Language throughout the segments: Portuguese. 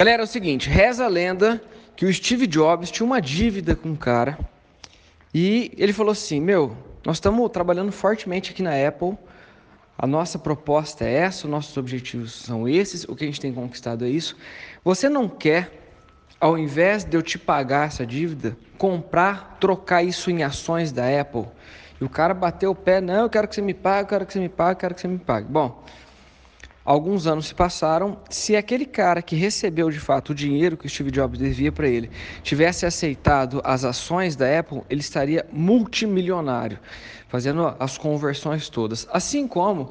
Galera, é o seguinte, reza a lenda que o Steve Jobs tinha uma dívida com um cara e ele falou assim, meu, nós estamos trabalhando fortemente aqui na Apple, a nossa proposta é essa, os nossos objetivos são esses, o que a gente tem conquistado é isso. Você não quer, ao invés de eu te pagar essa dívida, comprar, trocar isso em ações da Apple? E o cara bateu o pé, não, eu quero que você me pague, eu quero que você me pague, eu quero que você me pague. Bom, alguns anos se passaram, se aquele cara que recebeu de fato o dinheiro que o Steve Jobs devia para ele tivesse aceitado as ações da Apple, ele estaria multimilionário, fazendo as conversões todas. Assim como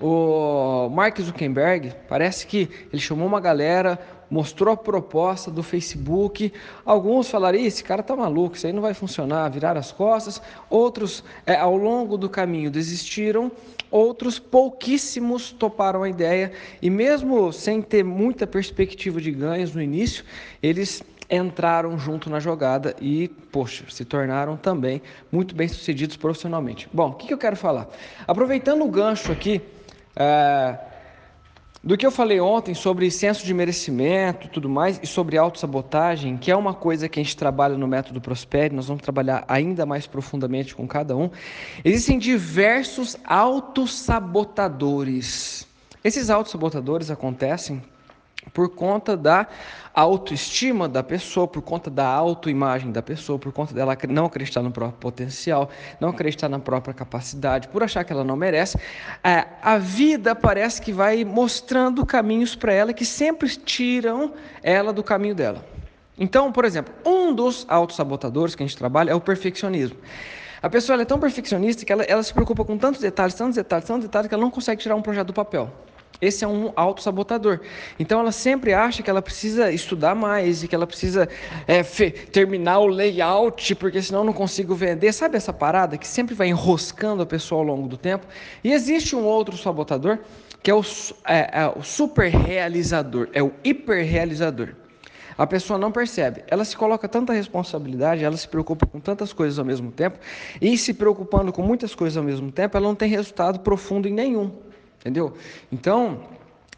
o Mark Zuckerberg, parece que ele chamou uma galera, mostrou a proposta do Facebook. Alguns falariam: esse cara tá maluco, isso aí não vai funcionar, virar as costas. Outros, é, ao longo do caminho, desistiram. Outros, pouquíssimos, toparam a ideia. E mesmo sem ter muita perspectiva de ganhos no início, eles entraram junto na jogada e, poxa, se tornaram também muito bem sucedidos profissionalmente. Bom, o que, que eu quero falar? Aproveitando o gancho aqui é, do que eu falei ontem sobre senso de merecimento tudo mais, e sobre autossabotagem, que é uma coisa que a gente trabalha no método Prospere, nós vamos trabalhar ainda mais profundamente com cada um. Existem diversos autossabotadores. Esses autossabotadores acontecem por conta da autoestima da pessoa, por conta da autoimagem da pessoa, por conta dela não acreditar no próprio potencial, não acreditar na própria capacidade, por achar que ela não merece, é, a vida parece que vai mostrando caminhos para ela que sempre tiram ela do caminho dela. Então, por exemplo, um dos autossabotadores que a gente trabalha é o perfeccionismo. A pessoa é tão perfeccionista que ela, ela se preocupa com tantos detalhes, tantos detalhes, tantos detalhes, que ela não consegue tirar um projeto do papel. Esse é um autossabotador. Então ela sempre acha que ela precisa estudar mais e que ela precisa é, terminar o layout, porque senão não consigo vender. Sabe essa parada que sempre vai enroscando a pessoa ao longo do tempo? E existe um outro sabotador que é o, é, é o super realizador, é o hiperrealizador. A pessoa não percebe. Ela se coloca tanta responsabilidade, ela se preocupa com tantas coisas ao mesmo tempo, e se preocupando com muitas coisas ao mesmo tempo, ela não tem resultado profundo em nenhum. Entendeu? Então,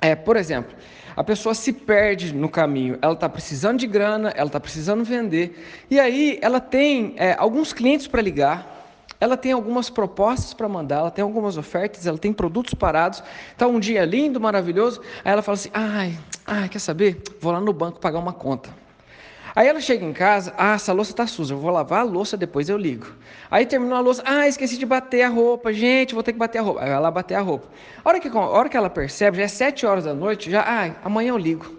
é, por exemplo, a pessoa se perde no caminho, ela está precisando de grana, ela está precisando vender, e aí ela tem é, alguns clientes para ligar, ela tem algumas propostas para mandar, ela tem algumas ofertas, ela tem produtos parados, está um dia lindo, maravilhoso, aí ela fala assim, ai, ai, quer saber? Vou lá no banco pagar uma conta. Aí ela chega em casa, ah, essa louça está suja, eu vou lavar a louça, depois eu ligo. Aí terminou a louça, ah, esqueci de bater a roupa, gente, vou ter que bater a roupa. Aí ela bater a roupa. A hora que, a hora que ela percebe, já é sete horas da noite, já, ah, amanhã eu ligo.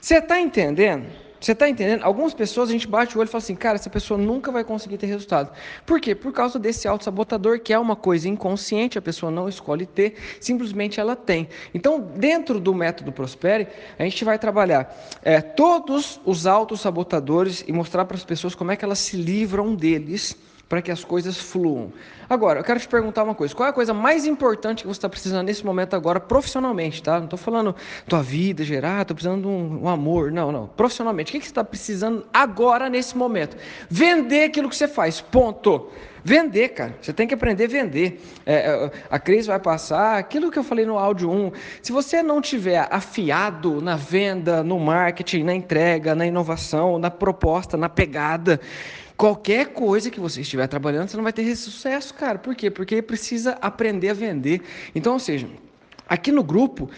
Você está entendendo? Você está entendendo? Algumas pessoas a gente bate o olho e fala assim, cara, essa pessoa nunca vai conseguir ter resultado. Por quê? Por causa desse auto-sabotador, que é uma coisa inconsciente, a pessoa não escolhe ter, simplesmente ela tem. Então, dentro do método Prospere, a gente vai trabalhar é, todos os auto-sabotadores e mostrar para as pessoas como é que elas se livram deles para que as coisas fluam. Agora, eu quero te perguntar uma coisa: qual é a coisa mais importante que você está precisando nesse momento agora, profissionalmente, tá? Não estou falando tua vida gerar, estou precisando de um, um, amor. Não, não. Profissionalmente, o que, que você está precisando agora, nesse momento? Vender aquilo que você faz. Ponto. Vender, cara. Você tem que aprender a vender. É, é a crise vai passar. Aquilo que eu falei no áudio 1. Se você não tiver afiado na venda, no marketing, na entrega, na inovação, na proposta, na pegada, Qualquer coisa que você estiver trabalhando, você não vai ter sucesso, cara. Por quê? Porque precisa aprender a vender. Então, ou seja, aqui no grupo,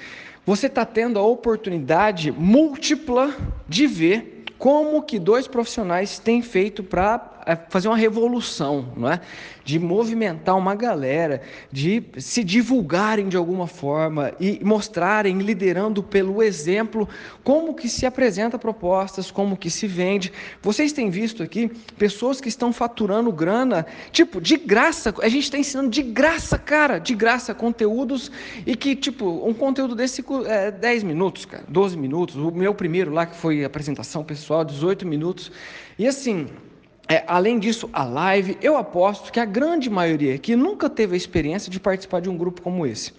você está tendo a oportunidade múltipla de ver como que dois profissionais têm feito para é fazer uma revolução, não é? De movimentar uma galera, de se divulgarem de alguma forma e mostrarem, liderando pelo exemplo, como que se apresenta propostas, como que se vende. Vocês têm visto aqui pessoas que estão faturando grana, tipo, de graça. A gente está ensinando de graça, cara, de graça, conteúdos e que, tipo, um conteúdo desse é 10 minutos, cara, 12 minutos. O meu primeiro lá, que foi apresentação pessoal, 18 minutos. E assim, é, além disso, a live, eu aposto que a grande maioria aqui nunca teve a experiência de participar de um grupo como esse.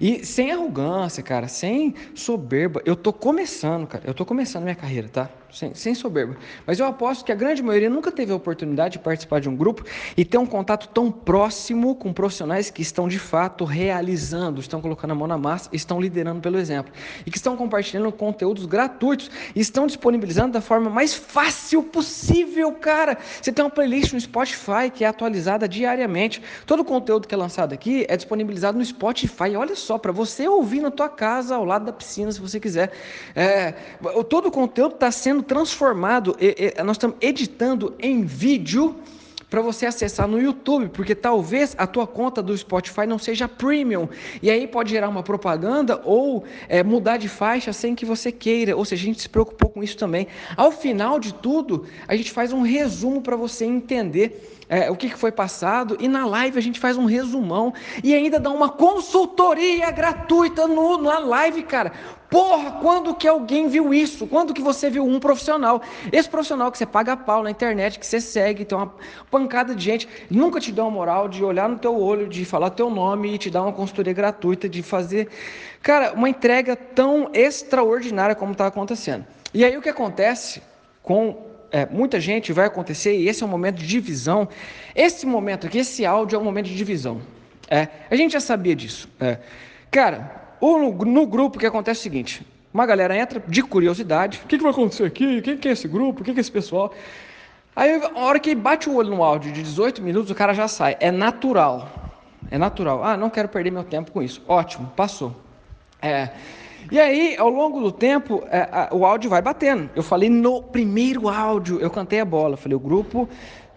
E sem arrogância, cara, sem soberba, eu tô começando, cara, eu tô começando minha carreira, tá? Sem, sem soberba. Mas eu aposto que a grande maioria nunca teve a oportunidade de participar de um grupo e ter um contato tão próximo com profissionais que estão de fato realizando, estão colocando a mão na massa, estão liderando pelo exemplo e que estão compartilhando conteúdos gratuitos e estão disponibilizando da forma mais fácil possível, cara. Você tem uma playlist no Spotify que é atualizada diariamente. Todo o conteúdo que é lançado aqui é disponibilizado no Spotify. Olha só, para você ouvir na tua casa, ao lado da piscina, se você quiser. É, todo o conteúdo está sendo transformado, e, e, nós estamos editando em vídeo para você acessar no YouTube, porque talvez a tua conta do Spotify não seja premium e aí pode gerar uma propaganda ou é, mudar de faixa sem que você queira. Ou seja, a gente se preocupou com isso também. Ao final de tudo, a gente faz um resumo para você entender é, o que, foi passado e na live a gente faz um resumão e ainda dá uma consultoria gratuita no, na live, cara. Porra, quando que alguém viu isso? Quando que você viu um profissional? Esse profissional que você paga pau na internet, que você segue, tem uma pancada de gente, nunca te dá uma moral de olhar no teu olho, de falar teu nome e te dar uma consultoria gratuita, de fazer, cara, uma entrega tão extraordinária como está acontecendo. E aí o que acontece com é, muita gente vai acontecer, e esse é um momento de divisão. Esse momento aqui, esse áudio é um momento de divisão. É, a gente já sabia disso. É. Cara, o, no grupo que acontece é o seguinte: uma galera entra de curiosidade. O que, que vai acontecer aqui? Quem que é esse grupo? O que, que é esse pessoal? Aí, a hora que bate o olho no áudio de 18 minutos, o cara já sai. É natural. É natural. Ah, não quero perder meu tempo com isso. Ótimo, passou. É. E aí, ao longo do tempo, é, a, o áudio vai batendo. Eu falei no primeiro áudio, eu cantei a bola. Falei, o grupo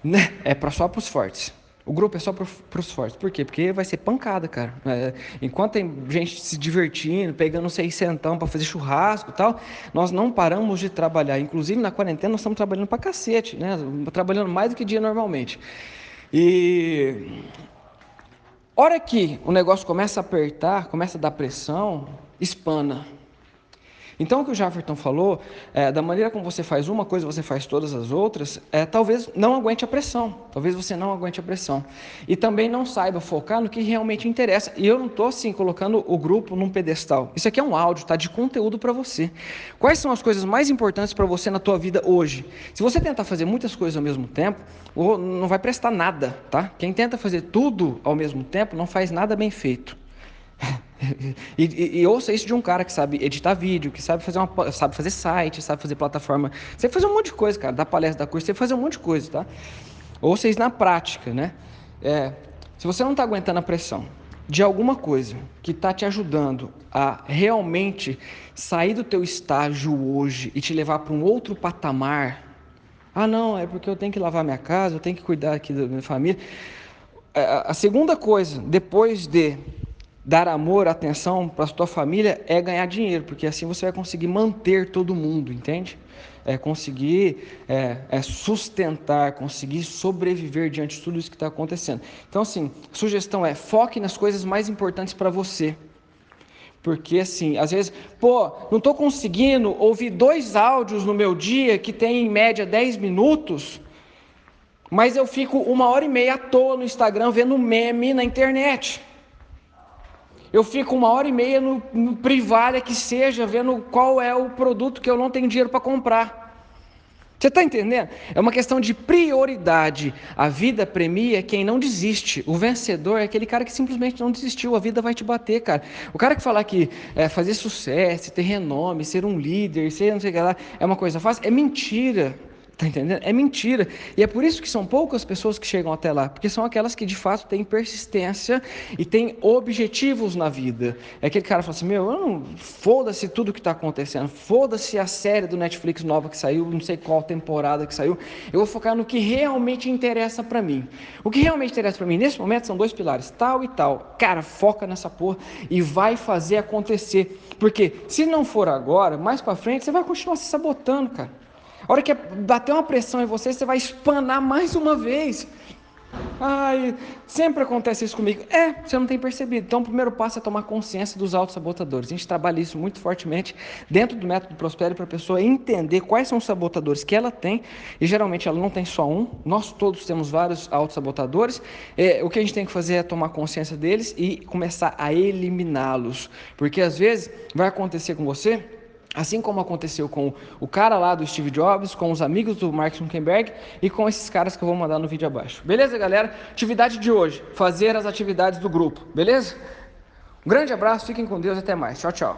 né, é pra, só para os fortes. O grupo é só para os fortes. Por quê? Porque vai ser pancada, cara. É, enquanto tem gente se divertindo, pegando seiscentão para fazer churrasco e tal, nós não paramos de trabalhar. Inclusive, na quarentena, nós estamos trabalhando para cacete, né? Trabalhando mais do que dia normalmente. E... Hora que o negócio começa a apertar, começa a dar pressão, espana. Então, o que o Jafferton falou, é, da maneira como você faz uma coisa, você faz todas as outras, é, talvez não aguente a pressão. Talvez você não aguente a pressão. E também não saiba focar no que realmente interessa. E eu não estou, assim, colocando o grupo num pedestal. Isso aqui é um áudio, tá? De conteúdo para você. Quais são as coisas mais importantes para você na tua vida hoje? Se você tentar fazer muitas coisas ao mesmo tempo, não vai prestar nada, tá? Quem tenta fazer tudo ao mesmo tempo não faz nada bem feito. E, e, e, ouça isso de um cara que sabe editar vídeo, que sabe fazer, uma, sabe fazer site, sabe fazer plataforma. Você fazer um monte de coisa, cara. Da palestra, da curso, você fazer um monte de coisa, tá? Ouça isso na prática, né? É, se você não está aguentando a pressão de alguma coisa que está te ajudando a realmente sair do teu estágio hoje e te levar para um outro patamar, ah não, é porque eu tenho que lavar minha casa, eu tenho que cuidar aqui da minha família. É, a segunda coisa, depois de dar amor, atenção para a sua família é ganhar dinheiro, porque assim você vai conseguir manter todo mundo, entende? É conseguir é, é sustentar, conseguir sobreviver diante de tudo isso que está acontecendo. Então, assim, sugestão é foque nas coisas mais importantes para você. Porque assim, às vezes, pô, não estou conseguindo ouvir dois áudios no meu dia que tem em média 10 minutos, mas eu fico uma hora e meia à toa no Instagram vendo meme na internet. Eu fico uma hora e meia no, no privada que seja, vendo qual é o produto que eu não tenho dinheiro para comprar. Você está entendendo? É uma questão de prioridade. A vida premia quem não desiste. O vencedor é aquele cara que simplesmente não desistiu. A vida vai te bater, cara. O cara que falar que é, fazer sucesso, ter renome, ser um líder, ser não sei o que lá, é uma coisa fácil, é mentira. Tá entendendo? É mentira. E é por isso que são poucas pessoas que chegam até lá, porque são aquelas que de fato têm persistência e têm objetivos na vida. É aquele cara que fala assim: Meu. Foda-se tudo que está acontecendo, foda-se a série do Netflix nova que saiu, não sei qual temporada que saiu. Eu vou focar no que realmente interessa para mim. O que realmente interessa para mim nesse momento são dois pilares, tal e tal. Cara, foca nessa porra e vai fazer acontecer. Porque se não for agora, mais para frente, você vai continuar se sabotando, cara. A hora que bater uma pressão em você, você vai espanar mais uma vez. Ai, sempre acontece isso comigo. É, você não tem percebido. Então, o primeiro passo é tomar consciência dos autossabotadores. A gente trabalha isso muito fortemente dentro do método Prospere para a pessoa entender quais são os sabotadores que ela tem. E geralmente ela não tem só um. Nós todos temos vários autossabotadores. É, o que a gente tem que fazer é tomar consciência deles e começar a eliminá-los. Porque às vezes vai acontecer com você Assim como aconteceu com o cara lá do Steve Jobs, com os amigos do Mark Zuckerberg e com esses caras que eu vou mandar no vídeo abaixo. Beleza, galera? Atividade de hoje: fazer as atividades do grupo. Beleza? Um grande abraço, fiquem com Deus, até mais. Tchau, tchau.